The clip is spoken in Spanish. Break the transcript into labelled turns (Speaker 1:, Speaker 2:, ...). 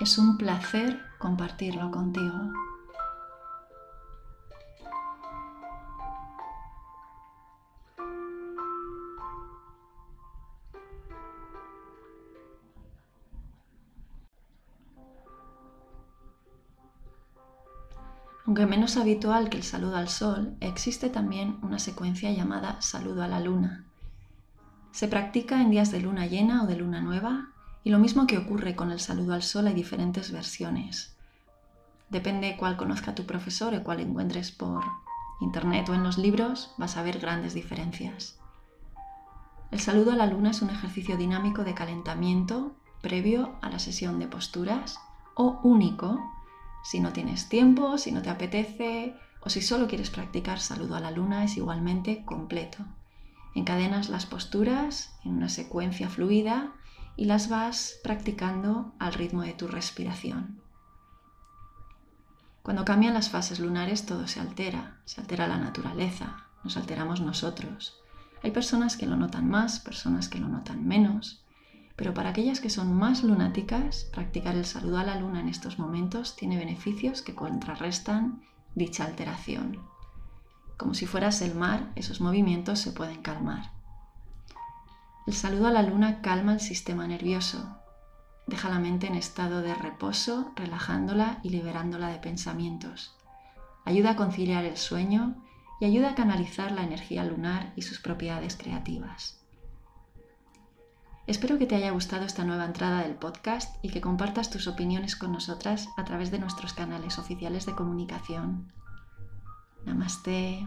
Speaker 1: Es un placer compartirlo contigo. Aunque menos habitual que el saludo al sol, existe también una secuencia llamada saludo a la luna. Se practica en días de luna llena o de luna nueva y lo mismo que ocurre con el saludo al sol hay diferentes versiones. Depende cuál conozca tu profesor o cuál encuentres por internet o en los libros, vas a ver grandes diferencias. El saludo a la luna es un ejercicio dinámico de calentamiento previo a la sesión de posturas o único si no tienes tiempo, si no te apetece o si solo quieres practicar saludo a la luna es igualmente completo. Encadenas las posturas en una secuencia fluida y las vas practicando al ritmo de tu respiración. Cuando cambian las fases lunares todo se altera, se altera la naturaleza, nos alteramos nosotros. Hay personas que lo notan más, personas que lo notan menos, pero para aquellas que son más lunáticas, practicar el saludo a la luna en estos momentos tiene beneficios que contrarrestan dicha alteración. Como si fueras el mar, esos movimientos se pueden calmar. El saludo a la luna calma el sistema nervioso, deja la mente en estado de reposo, relajándola y liberándola de pensamientos. Ayuda a conciliar el sueño y ayuda a canalizar la energía lunar y sus propiedades creativas. Espero que te haya gustado esta nueva entrada del podcast y que compartas tus opiniones con nosotras a través de nuestros canales oficiales de comunicación. Namaste.